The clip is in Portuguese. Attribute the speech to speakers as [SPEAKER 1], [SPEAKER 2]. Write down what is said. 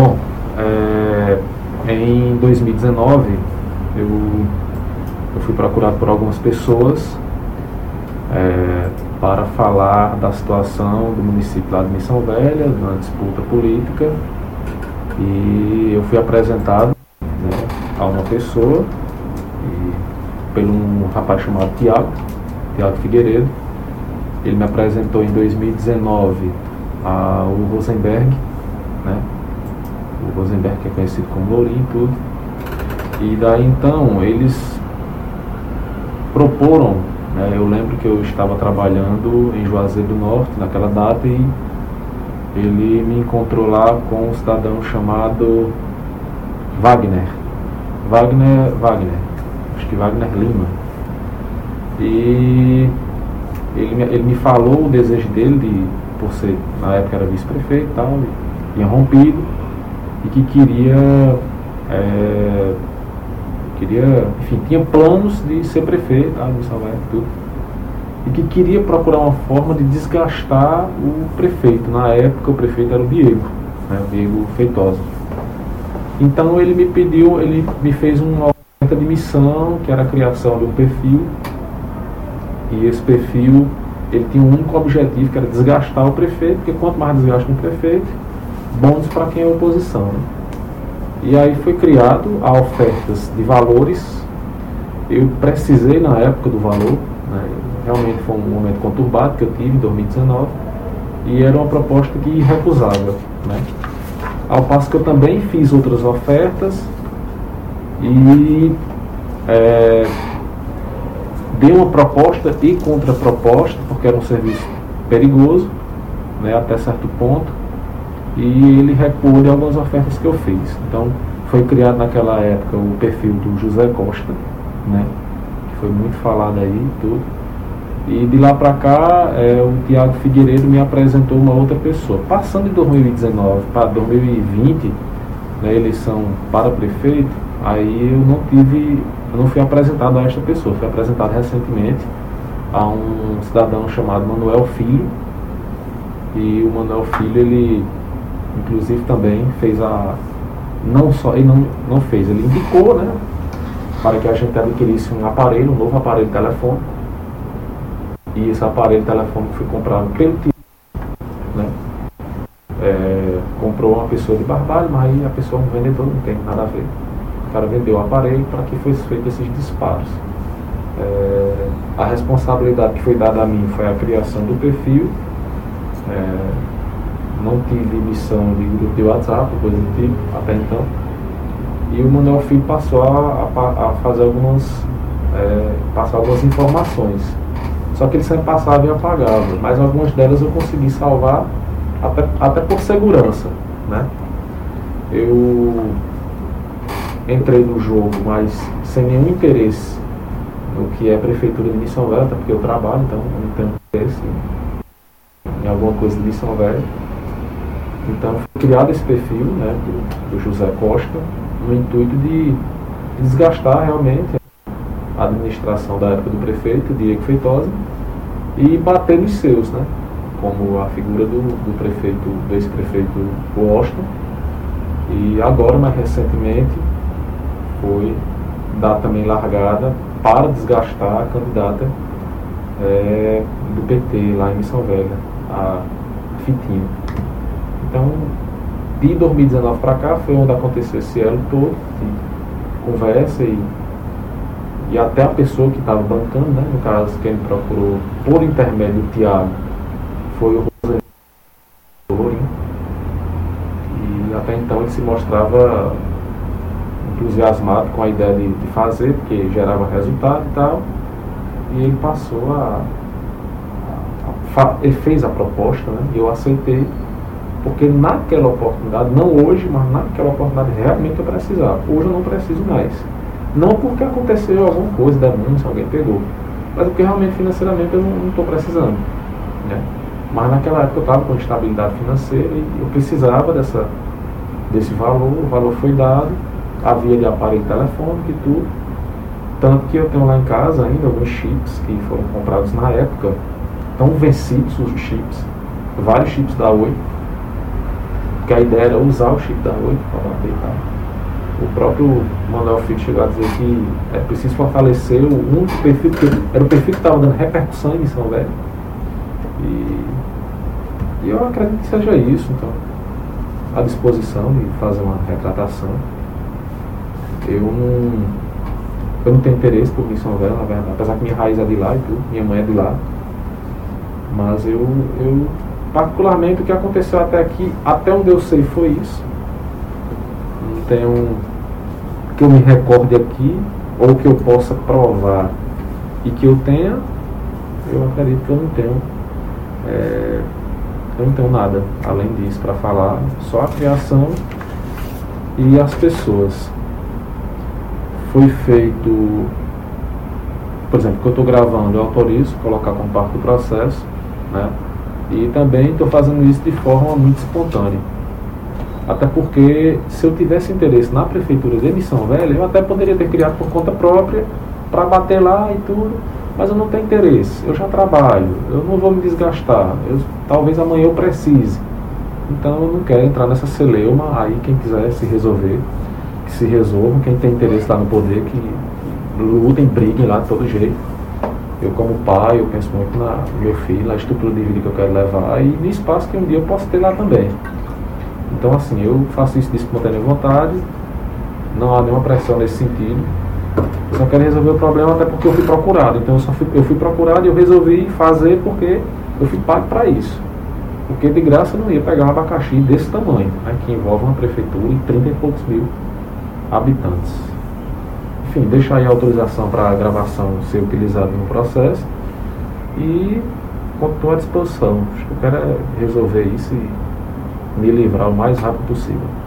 [SPEAKER 1] Bom, é, em 2019 eu, eu fui procurado por algumas pessoas é, para falar da situação do município lá de Missão Velha, na disputa política, e eu fui apresentado né, a uma pessoa, e, pelo um rapaz chamado Tiago, Tiago Figueiredo. Ele me apresentou em 2019 ao Rosenberg, né? O Rosenberg que é conhecido como Lourinho e tudo. E daí então eles proporam né? Eu lembro que eu estava trabalhando em Juazeiro do Norte naquela data e ele me encontrou lá com um cidadão chamado Wagner. Wagner, Wagner, acho que Wagner Lima. E ele, me, ele me falou o desejo dele de, por ser, na época era vice-prefeito e tal, tinha rompido e que queria é, queria, enfim, tinha planos de ser prefeito, tá, de Salvador, tudo. E que queria procurar uma forma de desgastar o prefeito. Na época o prefeito era o Diego, né, o Diego Feitosa. Então ele me pediu, ele me fez uma oferta de missão, que era a criação de um perfil. E esse perfil, ele tinha um único objetivo, que era desgastar o prefeito, porque quanto mais desgasta um prefeito, bônus para quem é oposição. Né? E aí foi criado a ofertas de valores. Eu precisei na época do valor, né? realmente foi um momento conturbado que eu tive em 2019, e era uma proposta que irrecusável. Né? Ao passo que eu também fiz outras ofertas e é, dei uma proposta e contraproposta, porque era um serviço perigoso, né, até certo ponto, e ele recuou de algumas ofertas que eu fiz. Então, foi criado naquela época o perfil do José Costa, né, que foi muito falado aí tudo. E de lá para cá, é, o Tiago Figueiredo me apresentou uma outra pessoa. Passando de 2019 para 2020, na eleição para prefeito, aí eu não tive, eu não fui apresentado a esta pessoa, fui apresentado recentemente a um cidadão chamado Manuel Filho. E o Manuel Filho, ele inclusive também fez a. Não só, ele não, não fez, ele indicou, né? Para que a gente adquirisse um aparelho, um novo aparelho telefone. E esse aparelho telefone foi comprado pelo tio, né? É, comprou uma pessoa de Barbalho, mas aí a pessoa, um vendedor, não tem nada a ver. O cara vendeu o aparelho para que fosse feito esses disparos. É, a responsabilidade que foi dada a mim foi a criação do perfil. É, não tive missão de grupo de WhatsApp, coisa do tipo, até então. E o Manuel Filho passou a, a, a fazer algumas, é, passar algumas informações. Só que ele sempre passava e apagava, mas algumas delas eu consegui salvar até, até por segurança, né? Eu entrei no jogo, mas sem nenhum interesse no que é prefeitura de Missão Velha, porque eu trabalho, então eu não tenho interesse em alguma coisa de Missão Velha. Então foi criado esse perfil né, do, do José Costa no intuito de desgastar realmente a administração da época do prefeito, Diego Feitosa, e bater nos seus, né? como a figura do, do prefeito, do ex-prefeito Washington, e agora, mais recentemente, foi dar também largada para desgastar a candidata é, do PT lá em Missão Velha, a Fitinho. Então, de 2019 para cá foi onde aconteceu esse elo todo de conversa e, e até a pessoa que estava bancando, né, no caso, quem me procurou por intermédio do Tiago foi o Rosemary E até então ele se mostrava entusiasmado com a ideia de, de fazer, porque gerava resultado e tal. E ele passou a, a, a, ele fez a proposta, né? E eu aceitei porque naquela oportunidade, não hoje, mas naquela oportunidade realmente eu precisava. Hoje eu não preciso mais. Não porque aconteceu alguma coisa, denúncia, alguém pegou. Mas porque realmente financeiramente eu não estou precisando. Né? Mas naquela época eu estava com estabilidade financeira e eu precisava dessa, desse valor, o valor foi dado, havia de aparelho telefônico e tudo. Tanto que eu tenho lá em casa ainda alguns chips que foram comprados na época, estão vencidos os chips, vários chips da Oi, porque a ideia era usar o chip da noite para bater e tal. O próprio Manuel Filho chegou a dizer que é preciso fortalecer o único perfil, era o perfil que estava dando repercussão em São Velho. E, e eu acredito que seja isso, então, à disposição de fazer uma retratação. Eu não, eu não tenho interesse por São Velho, na verdade, apesar que minha raiz é de lá e tudo, minha mãe é de lá. Mas eu, eu particularmente o que aconteceu até aqui, até onde eu sei foi isso. Não tenho que eu me recorde aqui, ou que eu possa provar e que eu tenha, eu acredito que eu não tenho. É, eu não tenho nada além disso para falar, só a criação e as pessoas. Foi feito, por exemplo, que eu estou gravando, eu autorizo colocar como parte do processo, né? E também estou fazendo isso de forma muito espontânea. Até porque se eu tivesse interesse na prefeitura de Missão Velha, eu até poderia ter criado por conta própria para bater lá e tudo, mas eu não tenho interesse. Eu já trabalho, eu não vou me desgastar. Eu, talvez amanhã eu precise. Então eu não quero entrar nessa celeuma. Aí quem quiser se resolver, que se resolva. Quem tem interesse lá no poder, que lutem, briguem lá de todo jeito eu como pai, eu penso muito na meu filho, na estrutura de vida que eu quero levar e no espaço que um dia eu posso ter lá também. Então assim, eu faço isso de espontânea vontade, não há nenhuma pressão nesse sentido. Eu só quero resolver o problema até porque eu fui procurado. Então eu, só fui, eu fui procurado e eu resolvi fazer porque eu fui pago para isso. Porque de graça eu não ia pegar um abacaxi desse tamanho, né, que envolve uma prefeitura e 30 e poucos mil habitantes enfim, deixar aí a autorização para a gravação ser utilizada no processo e estou à disposição. Acho que eu quero é resolver isso e me livrar o mais rápido possível.